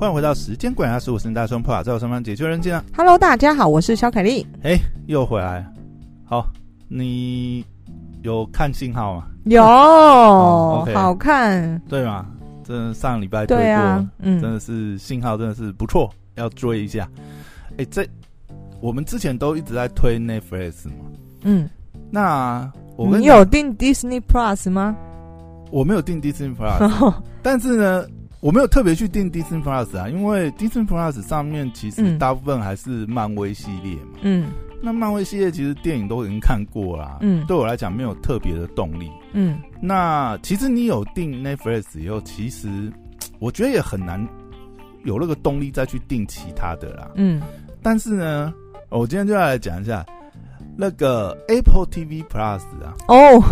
欢迎回到时间管家十五声大双破法，在我身旁解救人间啊！Hello，大家好，我是小凯丽。哎，又回来。好，你有看信号吗？有，哦 okay、好看，对吗？真的上礼拜推过，啊、嗯，真的是信号真的是不错，要追一下。哎，这我们之前都一直在推 Netflix 嘛，嗯，那我们你有订 Disney Plus 吗？我没有订 Disney Plus，但是呢，我没有特别去订 Disney Plus 啊，因为 Disney Plus 上面其实大部分还是漫威系列嘛。嗯，那漫威系列其实电影都已经看过啦。嗯，对我来讲没有特别的动力。嗯，那其实你有订 Netflix 以后，其实我觉得也很难有那个动力再去订其他的啦。嗯，但是呢，我今天就要来讲一下。那个 Apple TV Plus 啊，哦、oh，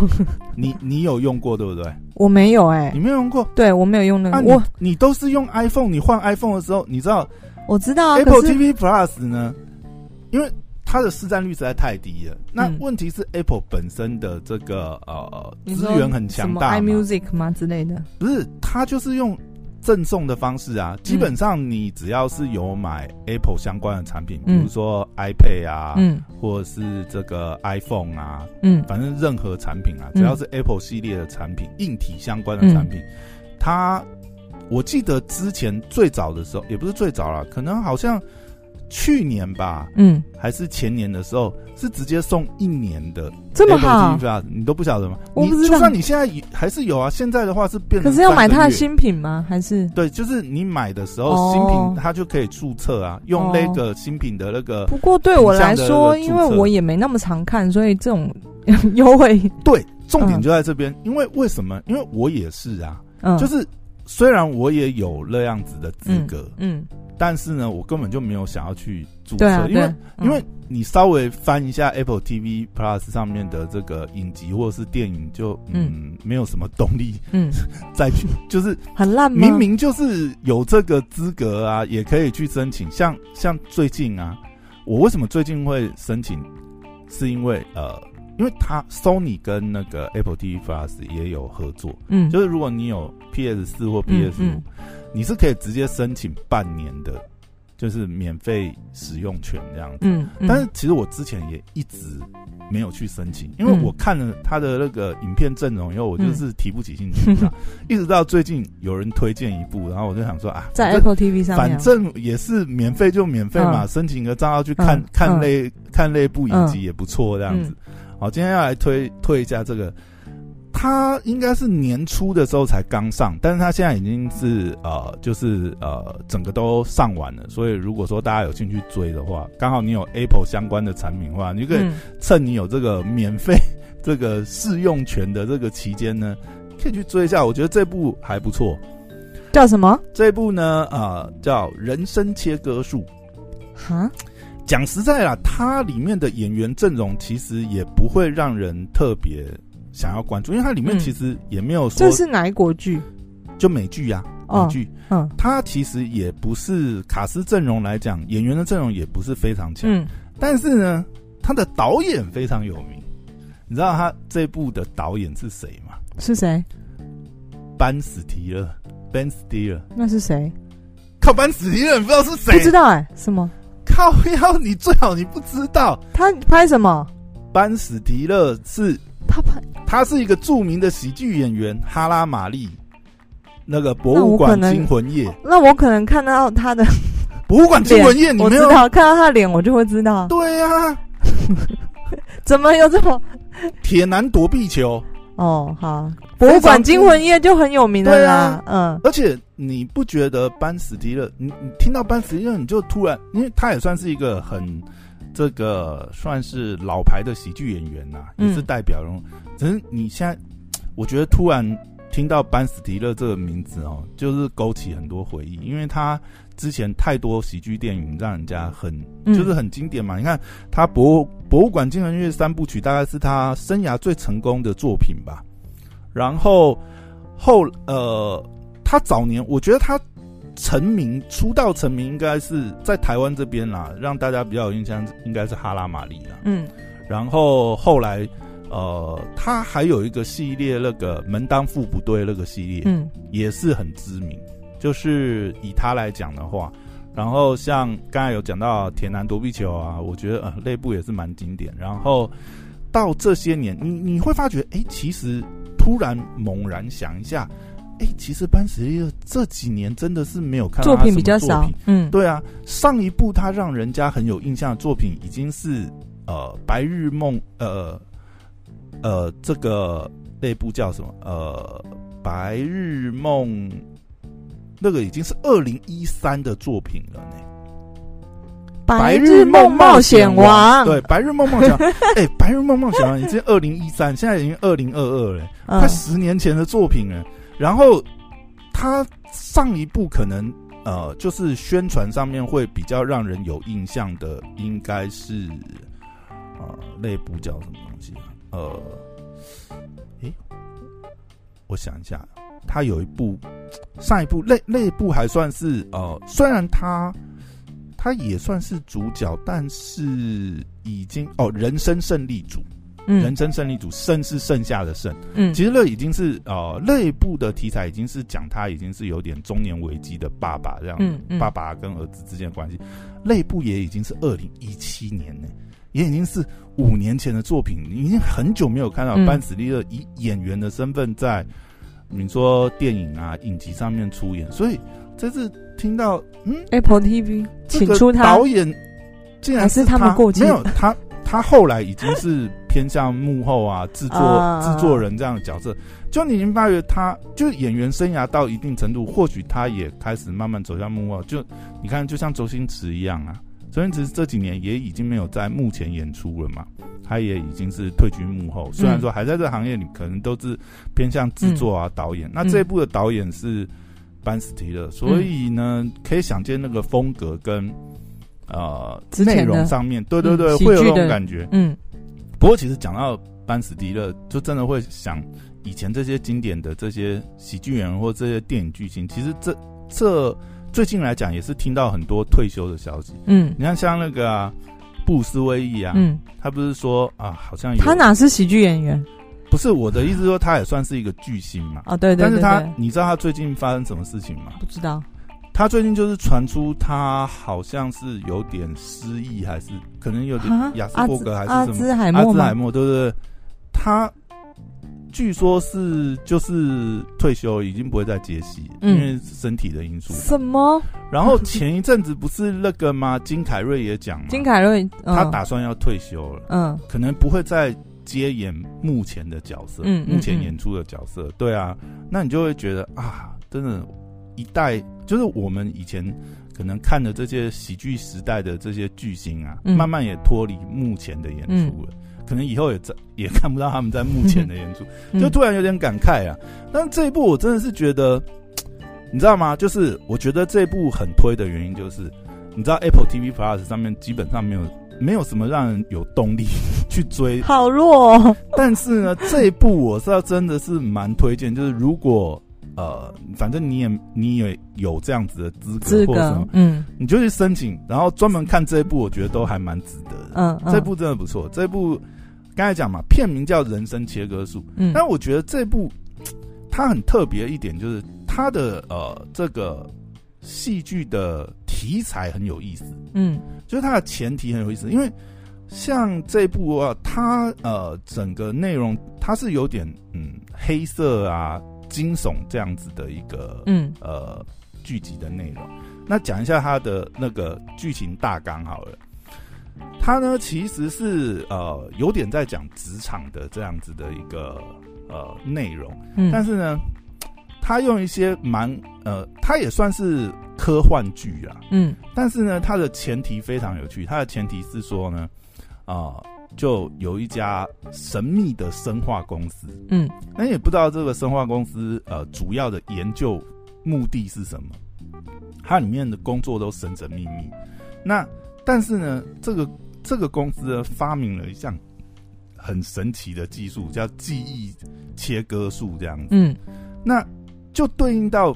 你你有用过对不对？我没有哎、欸，你没有用过？对，我没有用那个。啊、我你都是用 iPhone，你换 iPhone 的时候，你知道？我知道、啊、Apple TV Plus 呢，因为它的市占率实在太低了。那问题是 Apple 本身的这个呃资源很强大什么，iMusic 吗之类的？不是，它就是用。赠送的方式啊，基本上你只要是有买 Apple 相关的产品，嗯、比如说 iPad 啊，嗯，或者是这个 iPhone 啊，嗯，反正任何产品啊，只要是 Apple 系列的产品，硬体相关的产品，它，我记得之前最早的时候，也不是最早了，可能好像。去年吧，嗯，还是前年的时候，是直接送一年的这么好，你都不晓得吗？我不知道。就算你现在还是有啊，现在的话是变。可是要买它的新品吗？还是？对，就是你买的时候新品，它就可以注册啊，用那个新品的那个。不过对我来说，因为我也没那么常看，所以这种 优惠。对，重点就在这边，因为为什么？因为我也是啊，嗯就是虽然我也有那样子的资格，嗯。但是呢，我根本就没有想要去注册，啊，因为、嗯、因为你稍微翻一下 Apple TV Plus 上面的这个影集或者是电影就，就嗯，嗯没有什么动力，嗯，再去就是很烂，明明就是有这个资格啊，也可以去申请。像像最近啊，我为什么最近会申请？是因为呃，因为他 Sony 跟那个 Apple TV Plus 也有合作，嗯，就是如果你有 PS 四或 PS 五。嗯。嗯你是可以直接申请半年的，就是免费使用权这样子。嗯，嗯，但是其实我之前也一直没有去申请，因为我看了他的那个影片阵容以后，我就是提不起兴趣。嗯、一直到最近有人推荐一部，然后我就想说啊，在 Apple TV 上，反正也是免费就免费嘛，嗯、申请个账号去看、嗯、看那、嗯、看那部影集也不错这样子。好，今天要来推推一下这个。他应该是年初的时候才刚上，但是他现在已经是呃，就是呃，整个都上完了。所以如果说大家有兴趣追的话，刚好你有 Apple 相关的产品的话，你可以趁你有这个免费 这个试用权的这个期间呢，可以去追一下。我觉得这部还不错，叫什么？这部呢，呃，叫《人生切割术》。哈，讲实在啦，它里面的演员阵容其实也不会让人特别。想要关注，因为它里面其实也没有说、嗯、这是哪一国剧，就美剧呀、啊，美剧。嗯，它其实也不是卡斯阵容来讲，演员的阵容也不是非常强。嗯，但是呢，他的导演非常有名。你知道他这部的导演是谁吗？是谁？班史提勒，Ben Stiller。那是谁？靠，班史提勒，你不知道是谁？不知道哎、欸，什么？靠腰，你最好你不知道。他拍什么？班史提勒是。他拍，他是一个著名的喜剧演员，哈拉玛丽，那个《博物馆惊魂夜》。那我可能看到他的 《博物馆惊魂夜》，你没有知道看到他的脸，我就会知道。对呀、啊，怎么有这么铁男躲避球？哦，好，《博物馆惊魂夜》就很有名的啦。啊、嗯，而且你不觉得班史提勒？你你听到班史提勒，你就突然，因为他也算是一个很。这个算是老牌的喜剧演员呐、啊，也是代表人物。只是你现在，我觉得突然听到班史提勒这个名字哦，就是勾起很多回忆，因为他之前太多喜剧电影让人家很就是很经典嘛。你看他博博物馆惊魂夜三部曲，大概是他生涯最成功的作品吧。然后后呃，他早年我觉得他。成名出道成名应该是在台湾这边啦，让大家比较有印象应该是哈拉玛丽啦。嗯，然后后来呃，他还有一个系列，那个门当户不对那个系列，嗯，也是很知名。就是以他来讲的话，然后像刚才有讲到铁男躲避球啊，我觉得呃那部也是蛮经典。然后到这些年，你你会发觉，哎，其实突然猛然想一下，哎，其实班史迪勒这几年真的是没有看作品，比较少。嗯，对啊，上一部他让人家很有印象的作品已经是呃《白日梦》呃呃这个那部叫什么呃《白日梦》。那个已经是二零一三的作品了呢，《白日梦冒险王》对，《白日梦冒险王》哎，《白日梦冒险王》已经二零一三，现在已经二零二二了，快十年前的作品了。然后他上一部可能呃，就是宣传上面会比较让人有印象的，应该是呃，那部叫什么东西？呃，诶，我想一下。他有一部，上一部那那部还算是呃，虽然他他也算是主角，但是已经哦，人生胜利组，嗯，人生胜利组，胜是剩下的胜，嗯，其实那已经是呃，那一部的题材已经是讲他已经是有点中年危机的爸爸这样，嗯，嗯，爸爸跟儿子之间的关系，那部也已经是二零一七年呢，也已经是五年前的作品，已经很久没有看到班史利勒以演员的身份在。你说电影啊，影集上面出演，所以这次听到嗯，Apple TV 请出他。导演，竟然是他，们过气？没有他，他后来已经是偏向幕后啊，制作制作人这样的角色。就你已经发觉他，就演员生涯到一定程度，或许他也开始慢慢走向幕后。就你看，就像周星驰一样啊。周星驰这几年也已经没有在幕前演出了嘛，他也已经是退居幕后。虽然说还在这个行业里，可能都是偏向制作啊、导演。那这一部的导演是班斯提勒，所以呢，可以想见那个风格跟呃内容上面，对对对，会有那种感觉。嗯。不过其实讲到班史迪勒，就真的会想以前这些经典的这些喜剧演员或这些电影巨星，其实这这。最近来讲也是听到很多退休的消息。嗯，你看像那个、啊、布斯威利啊，嗯，他不是说啊，好像有他哪是喜剧演员？不是我的意思，说他也算是一个巨星嘛。啊，对对，对，但是他，你知道他最近发生什么事情吗？不知道。他最近就是传出他好像是有点失忆，还是可能有点亚斯伯格，还是什么阿兹海默？阿兹海默，对不对？他。据说是就是退休，已经不会再接戏，嗯，因为身体的因素。什么？然后前一阵子不是那个吗？金凯瑞也讲，金凯瑞、嗯、他打算要退休了，嗯，可能不会再接演目前的角色，嗯，目前演出的角色，嗯嗯嗯、对啊，那你就会觉得啊，真的，一代就是我们以前可能看的这些喜剧时代的这些巨星啊，嗯、慢慢也脱离目前的演出了。嗯可能以后也在 也看不到他们在幕前的演出，嗯、就突然有点感慨啊。但这一部我真的是觉得，你知道吗？就是我觉得这一部很推的原因，就是你知道 Apple TV Plus 上面基本上没有没有什么让人有动力 去追，好弱、哦。但是呢，这一部我是要真的是蛮推荐，就是如果呃，反正你也你也有这样子的资格或者什么，嗯，你就去申请，然后专门看这一部，我觉得都还蛮值得的。嗯，嗯，这部真的不错，这部。刚才讲嘛，片名叫《人生切割术》，嗯，但我觉得这部它很特别一点，就是它的呃这个戏剧的题材很有意思，嗯，就是它的前提很有意思，因为像这部啊，它呃整个内容它是有点嗯黑色啊惊悚这样子的一个嗯。呃剧集的内容，那讲一下它的那个剧情大纲好了。它呢，其实是呃有点在讲职场的这样子的一个呃内容，嗯，但是呢，它用一些蛮呃，它也算是科幻剧啊，嗯，但是呢，它的前提非常有趣，它的前提是说呢，啊、呃，就有一家神秘的生化公司，嗯，那也不知道这个生化公司呃主要的研究目的是什么，它里面的工作都神神秘秘，那。但是呢，这个这个公司呢发明了一项很神奇的技术，叫记忆切割术，这样子。嗯，那就对应到，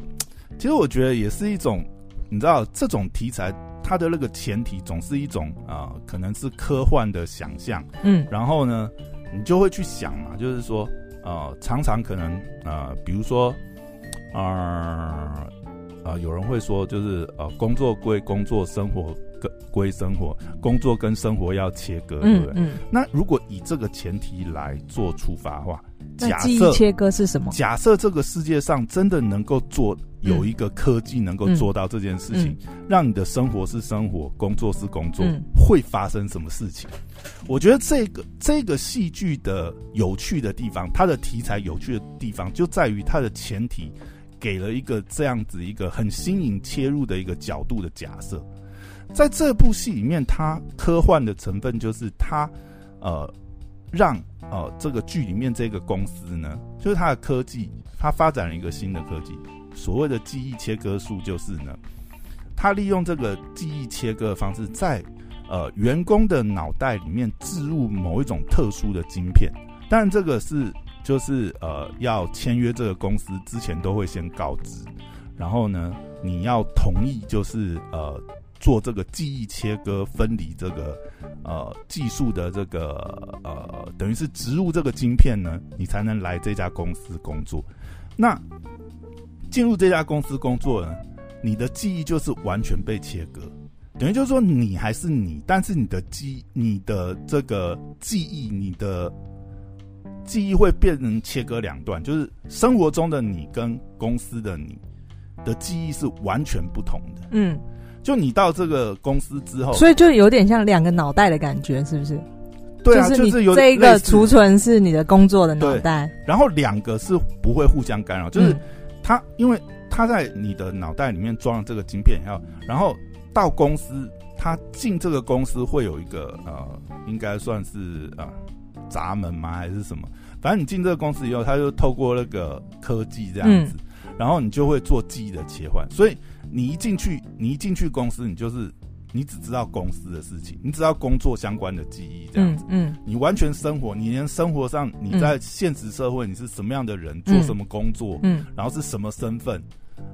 其实我觉得也是一种，你知道，这种题材它的那个前提总是一种啊、呃，可能是科幻的想象。嗯，然后呢，你就会去想嘛，就是说，呃，常常可能呃，比如说，呃。啊、呃，有人会说就是呃，工作归工作，生活归生活，工作跟生活要切割，对不对？嗯。那如果以这个前提来做出发的话，假设切割是什么？假设这个世界上真的能够做有一个科技能够做到这件事情，让你的生活是生活，工作是工作，嗯、会发生什么事情？我觉得这个这个戏剧的有趣的地方，它的题材有趣的地方，就在于它的前提给了一个这样子一个很新颖切入的一个角度的假设。在这部戏里面，它科幻的成分就是它呃。让呃这个剧里面这个公司呢，就是它的科技，它发展了一个新的科技，所谓的记忆切割术，就是呢，他利用这个记忆切割的方式，在呃员工的脑袋里面置入某一种特殊的晶片，但这个是就是呃要签约这个公司之前都会先告知，然后呢你要同意就是呃。做这个记忆切割分离这个呃技术的这个呃等于是植入这个晶片呢，你才能来这家公司工作。那进入这家公司工作呢，你的记忆就是完全被切割，等于就是说你还是你，但是你的记你的这个记忆，你的记忆会变成切割两段，就是生活中的你跟公司的你的记忆是完全不同的。嗯。就你到这个公司之后，所以就有点像两个脑袋的感觉，是不是？对啊，就是有这一个储存是你的工作的脑袋，然后两个是不会互相干扰。就是他，因为他在你的脑袋里面装了这个晶片以后，然后到公司，他进这个公司会有一个呃，应该算是呃闸门吗？还是什么？反正你进这个公司以后，他就透过那个科技这样子，然后你就会做记忆的切换，所以。你一进去，你一进去公司，你就是你只知道公司的事情，你只要工作相关的记忆这样子。嗯，嗯。你完全生活，你连生活上你在现实社会你是什么样的人，嗯、做什么工作，嗯，然后是什么身份，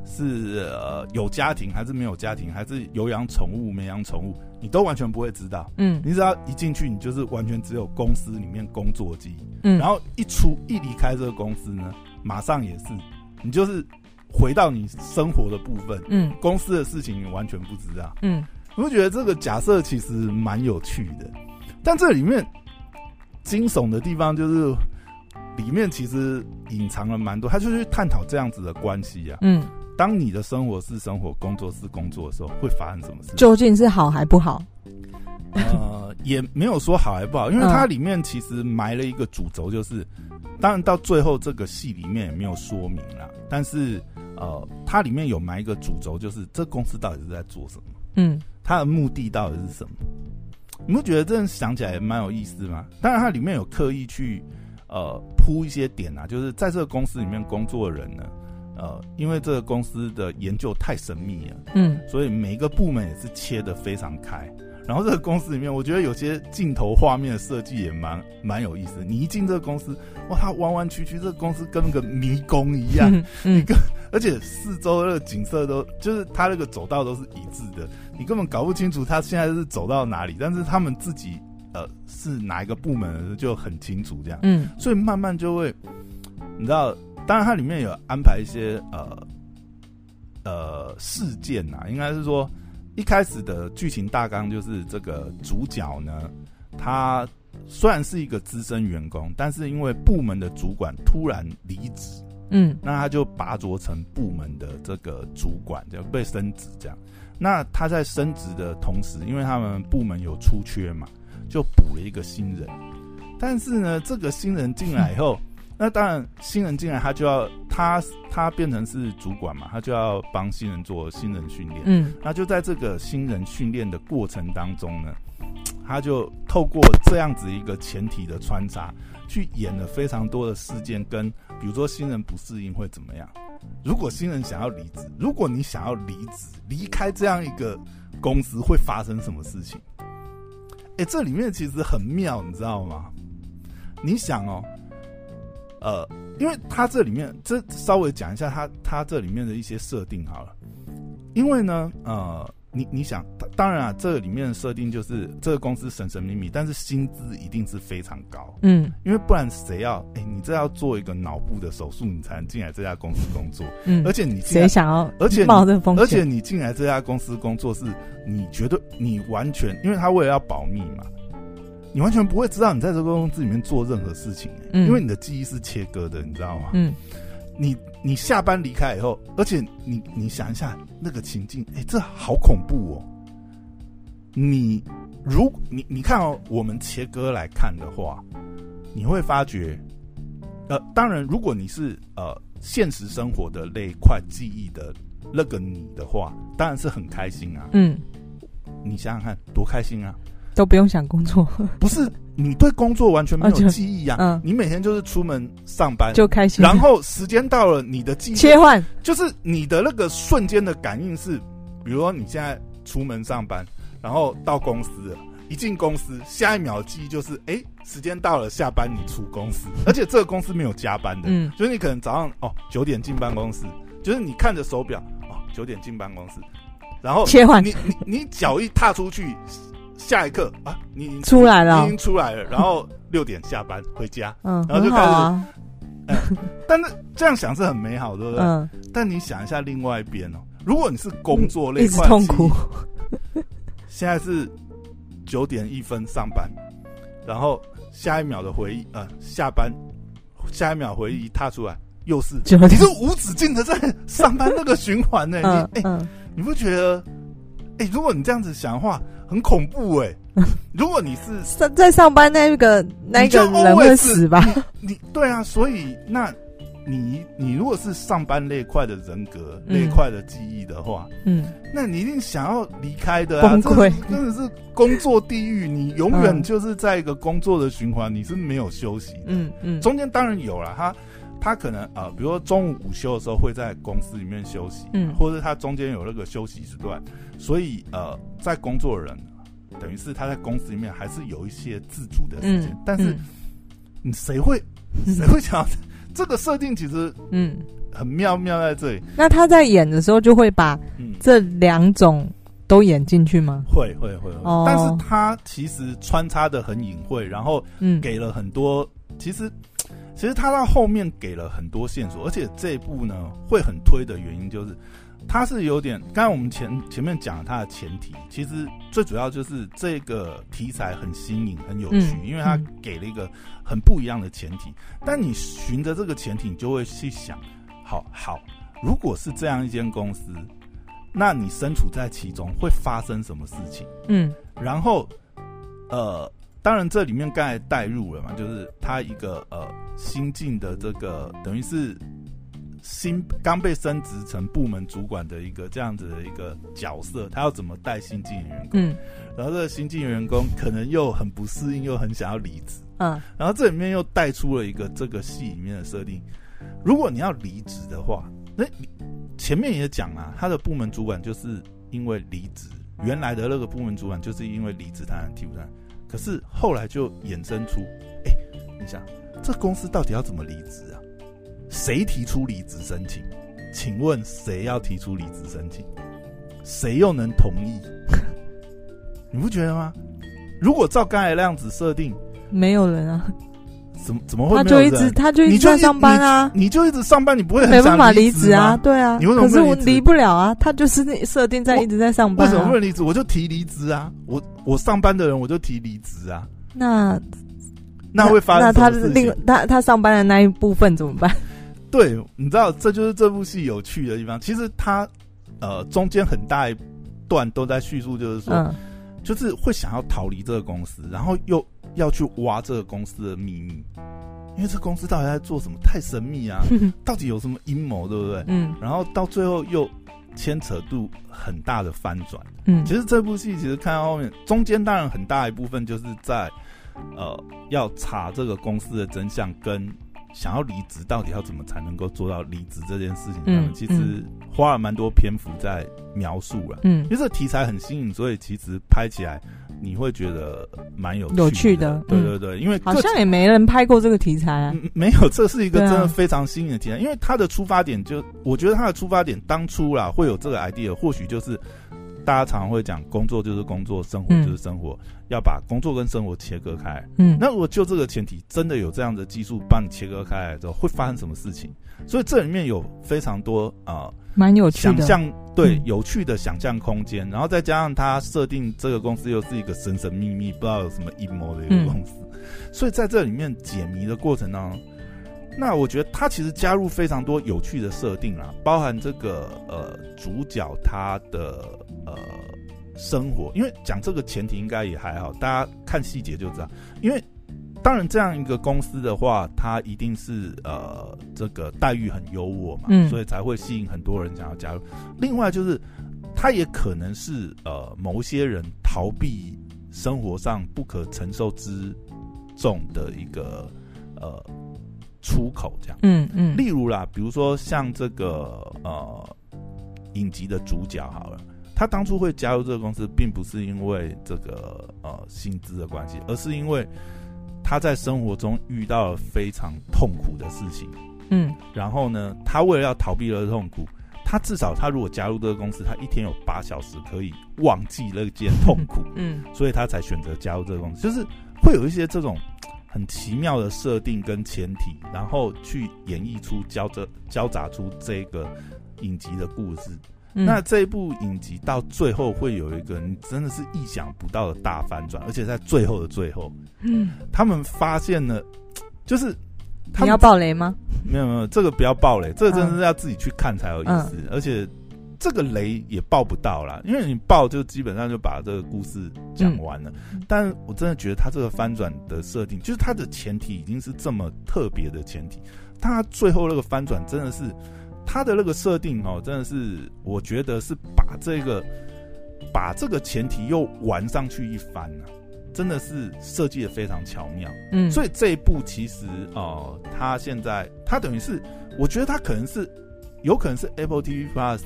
是呃有家庭还是没有家庭，还是有养宠物没养宠物，你都完全不会知道。嗯，你只要一进去，你就是完全只有公司里面工作记忆。嗯，然后一出一离开这个公司呢，马上也是你就是。回到你生活的部分，嗯，公司的事情你完全不知道，嗯，我觉得这个假设其实蛮有趣的，但这里面惊悚的地方就是里面其实隐藏了蛮多，他就去探讨这样子的关系啊，嗯，当你的生活是生活，工作是工作的时候，会发生什么事？究竟是好还不好？呃，也没有说好还不好，因为它里面其实埋了一个主轴，就是当然到最后这个戏里面也没有说明啦，但是。呃，它里面有埋一个主轴，就是这公司到底是在做什么？嗯，它的目的到底是什么？你不觉得这样想起来也蛮有意思吗？当然，它里面有刻意去呃铺一些点啊，就是在这个公司里面工作的人呢，呃，因为这个公司的研究太神秘了，嗯，所以每一个部门也是切得非常开。然后这个公司里面，我觉得有些镜头画面的设计也蛮蛮有意思。你一进这个公司，哇，它弯弯曲曲，这个公司跟个迷宫一样，嗯嗯、你跟 而且四周的景色都就是它那个走道都是一致的，你根本搞不清楚它现在是走到哪里。但是他们自己呃是哪一个部门就很清楚这样，嗯，所以慢慢就会你知道，当然它里面有安排一些呃呃事件呐、啊，应该是说。一开始的剧情大纲就是这个主角呢，他虽然是一个资深员工，但是因为部门的主管突然离职，嗯，那他就拔擢成部门的这个主管，就被升职这样。那他在升职的同时，因为他们部门有出缺嘛，就补了一个新人。但是呢，这个新人进来以后，那当然新人进来他就要。他他变成是主管嘛，他就要帮新人做新人训练。嗯，那就在这个新人训练的过程当中呢，他就透过这样子一个前提的穿插，去演了非常多的事件，跟比如说新人不适应会怎么样？如果新人想要离职，如果你想要离职离开这样一个公司，会发生什么事情？哎，这里面其实很妙，你知道吗？你想哦。呃，因为他这里面，这稍微讲一下他他这里面的一些设定好了。因为呢，呃，你你想，当然啊，这个里面的设定就是这个公司神神秘秘，但是薪资一定是非常高，嗯，因为不然谁要？哎、欸，你这要做一个脑部的手术，你才能进来这家公司工作，嗯，而且你谁想要？而且冒这风险？而且你进来这家公司工作，是你绝对你完全，因为他为了要保密嘛，你完全不会知道你在这个公司里面做任何事情、欸，嗯，因为你的记忆是切割的，你知道吗？嗯。你你下班离开以后，而且你你想一下那个情境，哎、欸，这好恐怖哦！你如你你看哦，我们切割来看的话，你会发觉，呃，当然，如果你是呃现实生活的那一块记忆的那个你的话，当然是很开心啊。嗯，你想想看，多开心啊！都不用想工作，不是。你对工作完全没有记忆呀、啊？嗯，你每天就是出门上班就开心，然后时间到了，你的记忆切换，就是你的那个瞬间的感应是，比如说你现在出门上班，然后到公司了，一进公司，下一秒记忆就是，哎、欸，时间到了，下班你出公司，而且这个公司没有加班的，嗯，就是你可能早上哦九点进办公室，就是你看着手表哦九点进办公室，然后切换，你你你脚一踏出去。下一刻啊，你已经出来了，你已经出来了，然后六点下班回家，嗯，然后就开始，但是这样想是很美好，对不对？嗯。但你想一下另外一边哦，如果你是工作类，一直痛苦。现在是九点一分上班，然后下一秒的回忆，呃，下班，下一秒回忆踏出来，又是九，你是无止境的在上班那个循环呢？嗯、你哎、嗯欸，你不觉得？哎、欸，如果你这样子想的话。很恐怖哎、欸！如果你是在在上班那个那个人会死吧？你，你对啊，所以那你你如果是上班那块的人格、嗯、那块的记忆的话，嗯，那你一定想要离开的啊！崩溃，真的是工作地狱，你永远就是在一个工作的循环，你是没有休息的。嗯嗯，中间当然有了，他他可能啊、呃，比如说中午午休的时候会在公司里面休息，嗯，或者他中间有那个休息时段。所以，呃，在工作的人，等于是他在公司里面还是有一些自主的时间，嗯、但是，你谁会谁会想这个设定？其实，嗯，很妙妙在这里。那他在演的时候就会把这两种都演进去吗？会会会会。但是他其实穿插的很隐晦，然后给了很多。其实，其实他到后面给了很多线索，而且这一部呢会很推的原因就是。他是有点，刚才我们前前面讲了它的前提，其实最主要就是这个题材很新颖、很有趣，因为它给了一个很不一样的前提。但你循着这个前提，你就会去想，好好，如果是这样一间公司，那你身处在其中会发生什么事情？嗯，然后，呃，当然这里面刚才带入了嘛，就是他一个呃新进的这个等于是。新刚被升职成部门主管的一个这样子的一个角色，他要怎么带新进员工？嗯，然后这个新进员工可能又很不适应，又很想要离职。嗯，然后这里面又带出了一个这个戏里面的设定：如果你要离职的话，那前面也讲了，他的部门主管就是因为离职，原来的那个部门主管就是因为离职他才替补他。可是后来就衍生出，哎，你想这公司到底要怎么离职啊？谁提出离职申请？请问谁要提出离职申请？谁又能同意？你不觉得吗？如果照刚才那样子设定，没有人啊？怎么怎么会？他就一直他就一直在上班啊你！你就一直上班，你不会很没办法离职啊？对啊，你为什么可是我离不了啊？他就是那设定在一直在上班，啊，为什么不能离职？我就提离职啊！我我上班的人我就提离职啊！那那会发生？那他另他他上班的那一部分怎么办？对，你知道，这就是这部戏有趣的地方。其实他，呃，中间很大一段都在叙述，就是说，嗯、就是会想要逃离这个公司，然后又要去挖这个公司的秘密，因为这公司到底在做什么？太神秘啊！到底有什么阴谋，对不对？嗯。然后到最后又牵扯度很大的翻转。嗯。其实这部戏其实看到后面，中间当然很大一部分就是在，呃，要查这个公司的真相跟。想要离职，到底要怎么才能够做到离职这件事情上面？嗯，其实花了蛮多篇幅在描述了。嗯，因为这个题材很新颖，所以其实拍起来你会觉得蛮有趣的有趣的。对对对，因为好像也没人拍过这个题材啊。嗯，没有，这是一个真的非常新颖的题材。因为它的出发点就，我觉得它的出发点当初啦会有这个 idea，或许就是大家常常会讲，工作就是工作，生活就是生活，嗯、要把工作跟生活切割开。嗯，那如果就这个前提，真的有这样的技术帮你切割开来之后，会发生什么事情？所以这里面有非常多啊，蛮、呃、有趣的想象，对，嗯、有趣的想象空间。然后再加上它设定这个公司又是一个神神秘秘，不知道有什么阴谋的一个公司，嗯、所以在这里面解谜的过程当中。那我觉得他其实加入非常多有趣的设定啦，包含这个呃主角他的呃生活，因为讲这个前提应该也还好，大家看细节就知道。因为当然这样一个公司的话，它一定是呃这个待遇很优渥嘛，嗯，所以才会吸引很多人想要加入。另外就是，他也可能是呃某些人逃避生活上不可承受之重的一个呃。出口这样，嗯嗯，例如啦，比如说像这个呃影集的主角好了，他当初会加入这个公司，并不是因为这个呃薪资的关系，而是因为他在生活中遇到了非常痛苦的事情，嗯，然后呢，他为了要逃避了痛苦，他至少他如果加入这个公司，他一天有八小时可以忘记那件痛苦，嗯，所以他才选择加入这个公司，就是会有一些这种。很奇妙的设定跟前提，然后去演绎出交着交杂出这个影集的故事。嗯、那这一部影集到最后会有一个你真的是意想不到的大反转，而且在最后的最后，嗯，他们发现了，就是他们你要爆雷吗？没有没有，这个不要爆雷，这个真的是要自己去看才有意思，嗯、而且。这个雷也爆不到啦，因为你爆就基本上就把这个故事讲完了。嗯、但我真的觉得他这个翻转的设定，就是他的前提已经是这么特别的前提，他最后那个翻转真的是他的那个设定哦，真的是我觉得是把这个把这个前提又玩上去一番呢、啊，真的是设计的非常巧妙。嗯，所以这一部其实哦，他现在他等于是，我觉得他可能是有可能是 Apple TV Plus。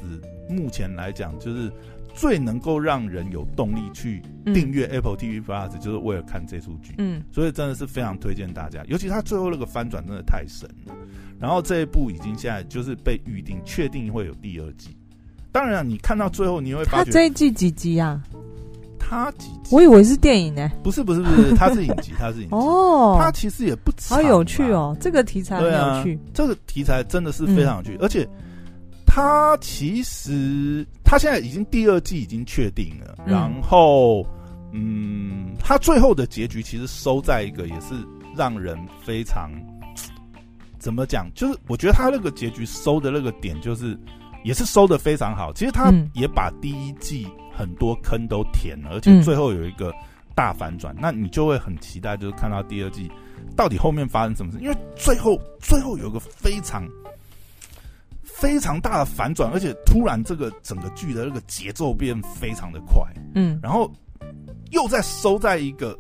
目前来讲，就是最能够让人有动力去订阅 Apple TV Plus，就是为了看这出剧。嗯，所以真的是非常推荐大家。尤其他最后那个翻转真的太神了。然后这一部已经现在就是被预定，确定会有第二季。当然，你看到最后你会发觉，他这一季几集啊？他几集？我以为是电影呢。不是不是不是，他是影集，他是影集。哦，他其实也不长，好有趣哦，这个题材很有趣。这个题材真的是非常有趣，而且。他其实，他现在已经第二季已经确定了，嗯、然后，嗯，他最后的结局其实收在一个也是让人非常，怎么讲？就是我觉得他那个结局收的那个点，就是也是收的非常好。其实他也把第一季很多坑都填了，而且最后有一个大反转，嗯、那你就会很期待，就是看到第二季到底后面发生什么事。因为最后最后有一个非常。非常大的反转，而且突然这个整个剧的那个节奏变非常的快，嗯，然后又在收在一个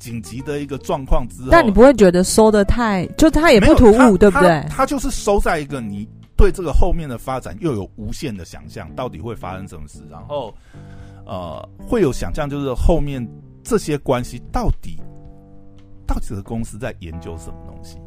紧急的一个状况之后，但你不会觉得收的太，就他也不突兀，对不对？他就是收在一个你对这个后面的发展又有无限的想象，到底会发生什么事，然后呃会有想象，就是后面这些关系到底到底这个公司在研究什么东西，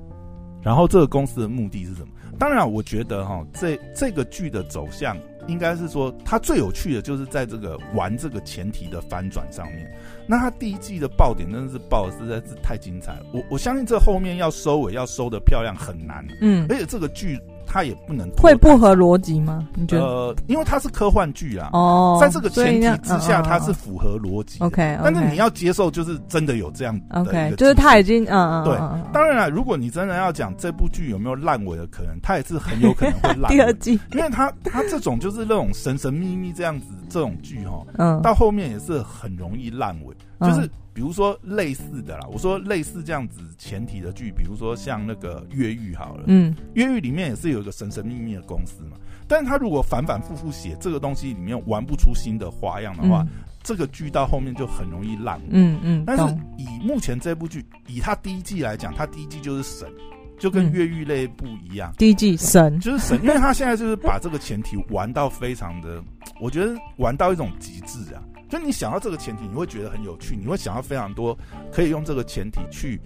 然后这个公司的目的是什么？当然，我觉得哈，这这个剧的走向应该是说，它最有趣的就是在这个玩这个前提的翻转上面。那它第一季的爆点真的是爆的实在是太精彩了，我我相信这后面要收尾要收的漂亮很难。嗯，而且这个剧。它也不能会不合逻辑吗？你觉得？呃，因为它是科幻剧啊。哦，在这个前提之下，它是符合逻辑。OK，但是你要接受，就是真的有这样。OK，就是他已经嗯嗯。对，当然了，如果你真的要讲这部剧有没有烂尾的可能，它也是很有可能会烂。第二季，因为它它这种就是那种神神秘秘这样子这种剧哈，嗯，到后面也是很容易烂尾，就是。比如说类似的啦，我说类似这样子前提的剧，比如说像那个越狱好了，嗯，越狱里面也是有一个神神秘秘的公司嘛，但是他如果反反复复写这个东西里面玩不出新的花样的话，嗯、这个剧到后面就很容易烂，嗯嗯。但是以目前这部剧，以他第一季来讲，他第一季就是神，就跟越狱类不一样，第一季神就是神，因为他现在就是把这个前提玩到非常的，我觉得玩到一种极致啊。就你想到这个前提，你会觉得很有趣，你会想到非常多可以用这个前提去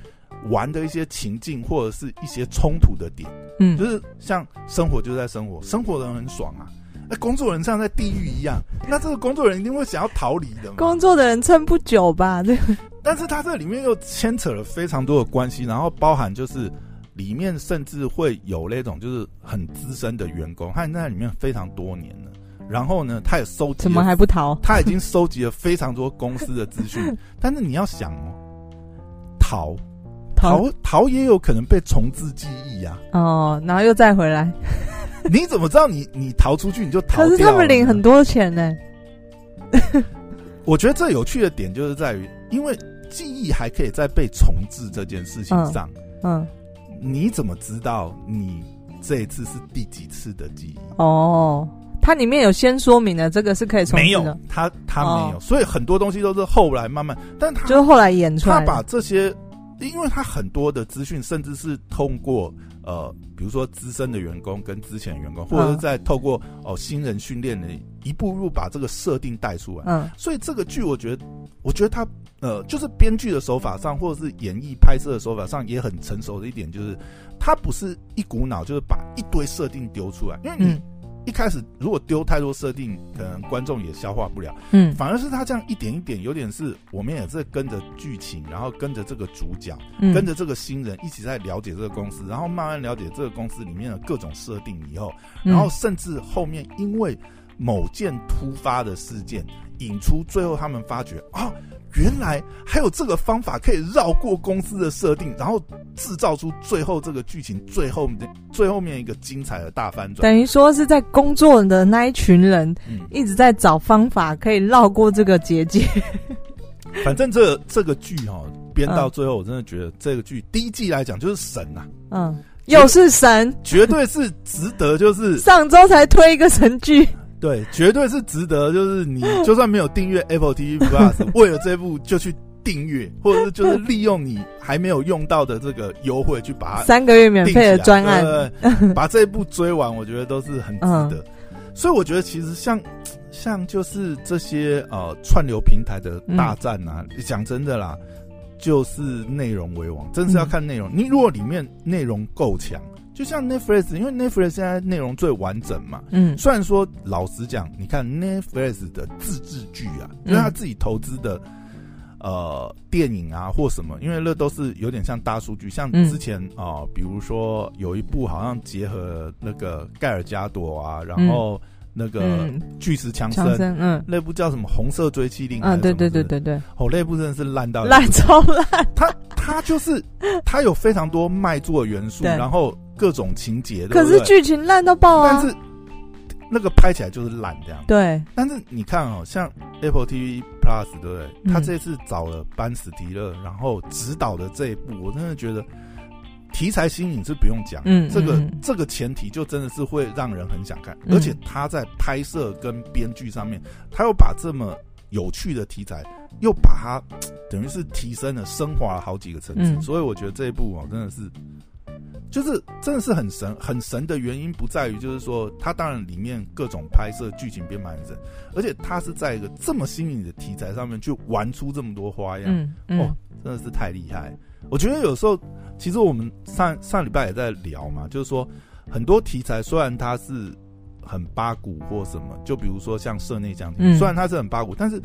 玩的一些情境或者是一些冲突的点。嗯，就是像生活就在生活，生活的人很爽啊。那工作人像在地狱一样，那这个工作人一定会想要逃离的嘛。工作的人撑不久吧？对。但是他这里面又牵扯了非常多的关系，然后包含就是里面甚至会有那种就是很资深的员工，他在里面非常多年了。然后呢，他也收集怎么还不逃？他已经收集了非常多公司的资讯，但是你要想哦，逃逃逃也有可能被重置记忆啊。哦，然后又再回来。你怎么知道你你逃出去你就逃？可是他们领很多钱呢。我觉得最有趣的点就是在于，因为记忆还可以在被重置这件事情上。嗯，嗯，你怎么知道你这一次是第几次的记忆？哦，它里面有先说明的，这个是可以重。没有，它它没有，哦，所以很多东西都是后来慢慢，但他就是后来演出来，他把这些，因为他很多的资讯，甚至是通过。呃，比如说资深的员工跟之前的员工，或者是在透过哦新人训练的一步步把这个设定带出来。嗯，所以这个剧我觉得，我觉得他呃，就是编剧的手法上，或者是演绎拍摄的手法上也很成熟的一点，就是他不是一股脑就是把一堆设定丢出来，因为你。嗯一开始如果丢太多设定，可能观众也消化不了。嗯，反而是他这样一点一点，有点是我们也是跟着剧情，然后跟着这个主角，嗯、跟着这个新人一起在了解这个公司，然后慢慢了解这个公司里面的各种设定以后，然后甚至后面因为某件突发的事件引出，最后他们发觉啊。原来还有这个方法可以绕过公司的设定，然后制造出最后这个剧情最后面最后面一个精彩的大翻转。等于说是在工作的那一群人，一直在找方法可以绕过这个结界。反正这个、这个剧哈编到最后，我真的觉得这个剧第一季来讲就是神呐、啊，嗯，又是神，绝对是值得，就是上周才推一个神剧。对，绝对是值得。就是你 就算没有订阅 Apple TV Plus，为了这部就去订阅，或者是就是利用你还没有用到的这个优惠去把它三个月免费的专案，对对对 把这一部追完，我觉得都是很值得。嗯、所以我觉得其实像像就是这些呃串流平台的大战啊，讲、嗯、真的啦，就是内容为王，真是要看内容。嗯、你如果里面内容够强。就像 Netflix，因为 Netflix 现在内容最完整嘛。嗯，虽然说老实讲，你看 Netflix 的自制剧啊，因为他自己投资的呃电影啊或什么，因为那都是有点像大数据。像之前啊、呃，比如说有一部好像结合那个盖尔加朵啊，然后那个巨石强森，嗯，那部叫什么《红色追击令》啊？对对对对对。哦，那部真的是烂到烂超烂。他他就是他有非常多卖座元素，然后。各种情节，可是剧情烂到爆啊！但是那个拍起来就是烂这样。对，但是你看哦，像 Apple TV Plus，对不对？嗯、他这次找了班史迪勒，然后指导的这一部，我真的觉得题材新颖是不用讲。嗯，这个嗯这个前提就真的是会让人很想看，嗯、而且他在拍摄跟编剧上面，他又把这么有趣的题材，又把它等于是提升了、升华了好几个层次。嗯、所以我觉得这一部哦，真的是。就是真的是很神，很神的原因不在于，就是说它当然里面各种拍摄剧情编排很神，而且它是在一个这么新颖的题材上面去玩出这么多花样，嗯嗯、哦，真的是太厉害。我觉得有时候其实我们上上礼拜也在聊嘛，就是说很多题材虽然它是很八股或什么，就比如说像社内将军，嗯、虽然它是很八股，但是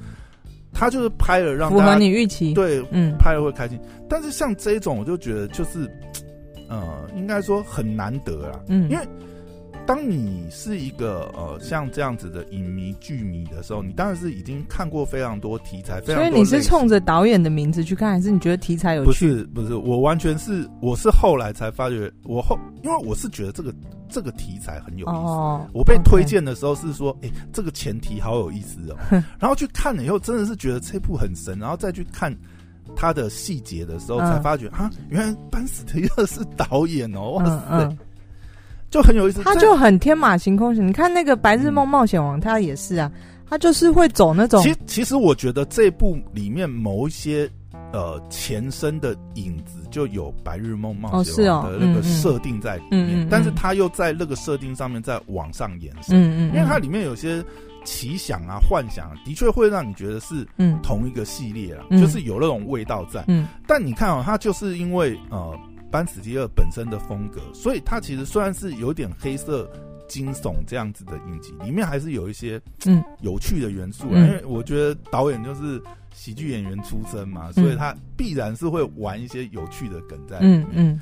他就是拍了让大家符合你预期，对，嗯，拍了会开心。但是像这种，我就觉得就是。呃，应该说很难得啦，嗯，因为当你是一个呃像这样子的影迷剧迷的时候，你当然是已经看过非常多题材，非常多。所以你是冲着导演的名字去看，还是你觉得题材有趣？不是，不是，我完全是我是后来才发觉，我后因为我是觉得这个这个题材很有意思。哦，我被推荐的时候是说，哎这个前提好有意思哦，然后去看了以后，真的是觉得这部很神，然后再去看。他的细节的时候，才发觉啊，原来班斯提勒是导演哦，哇塞，就很有意思。他就很天马行空型，你看那个《白日梦冒险王》，他也是啊，他就是会走那种。其其实我觉得这部里面某一些呃前身的影子就有《白日梦冒险王》的那个设定在里面，但是他又在那个设定上面再往上延伸，嗯嗯，因为它里面有些。奇想啊，幻想啊，的确会让你觉得是同一个系列啦，嗯、就是有那种味道在。嗯，但你看哦，它就是因为呃班史蒂尔本身的风格，所以它其实虽然是有点黑色惊悚这样子的影集，里面还是有一些嗯有趣的元素啊。嗯、因为我觉得导演就是喜剧演员出身嘛，嗯、所以他必然是会玩一些有趣的梗在里面。嗯。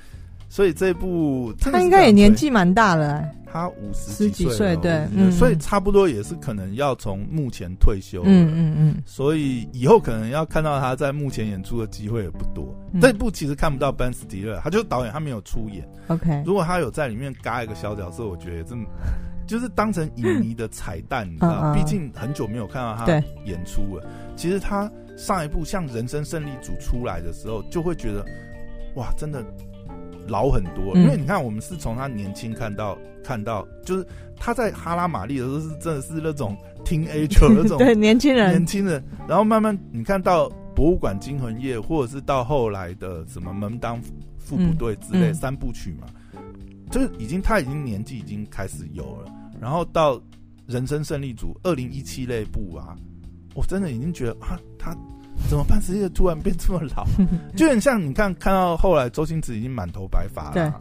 嗯所以这部他应该也年纪蛮大了，他五十几岁，对，所以差不多也是可能要从目前退休了，嗯嗯嗯，所以以后可能要看到他在目前演出的机会也不多。这部其实看不到班斯蒂勒，他就是导演，他没有出演。OK，如果他有在里面嘎一个小角色，我觉得这 就是当成影迷的彩蛋，你知道，毕竟很久没有看到他演出了。其实他上一部像《人生胜利组》出来的时候，就会觉得哇，真的。老很多，因为你看，我们是从他年轻看到看到，就是他在哈拉玛丽的时候是真的是那种 teenager 那种对年轻人。年轻人，然后慢慢你看到博物馆惊魂夜，或者是到后来的什么门当户不对之类三部曲嘛，就是已经他已经年纪已经开始有了，然后到人生胜利组二零一七那部啊，我真的已经觉得啊他。怎么办？世界突然变这么老，就很像你看看到后来周星驰已经满头白发了。对，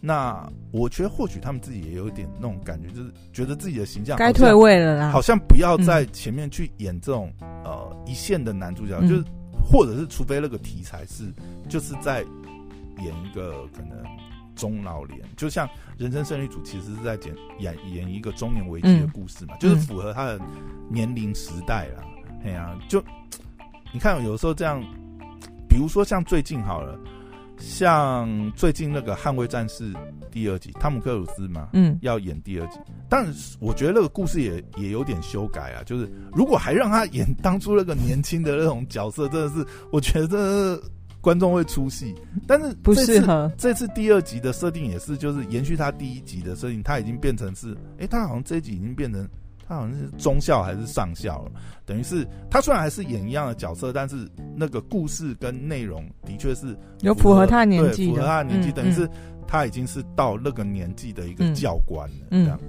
那我觉得或许他们自己也有点那种感觉，就是觉得自己的形象该退位了啦，好像不要在前面去演这种、嗯、呃一线的男主角，就是或者是除非那个题材是就是在演一个可能中老年，就像《人生胜利组》其实是在演演演一个中年危机的故事嘛，嗯、就是符合他的年龄时代啦。哎呀、啊，就。你看，有时候这样，比如说像最近好了，像最近那个《捍卫战士》第二集，汤姆克鲁斯嘛，嗯，要演第二集，但我觉得那个故事也也有点修改啊，就是如果还让他演当初那个年轻的那种角色，真的是我觉得观众会出戏。但是不适合这次第二集的设定也是，就是延续他第一集的设定，他已经变成是，哎、欸，他好像这一集已经变成。他好像是中校还是上校了，等于是他虽然还是演一样的角色，但是那个故事跟内容的确是有符合他的年纪，符合他年纪，等于是他已经是到那个年纪的一个教官了，这样，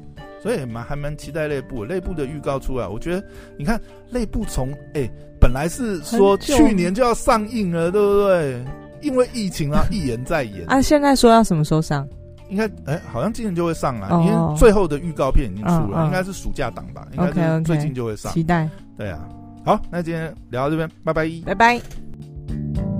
所以蛮还蛮期待内部内部的预告出来。我觉得你看内部从哎本来是说去年就要上映了，对不对？因为疫情啊，一延再延啊，现在说要什么时候上？应该哎、欸，好像今年就会上来，因为最后的预告片已经出了，应该是暑假档吧？应该是最近就会上。期待。对啊，好，那今天聊到这边，拜拜，拜拜。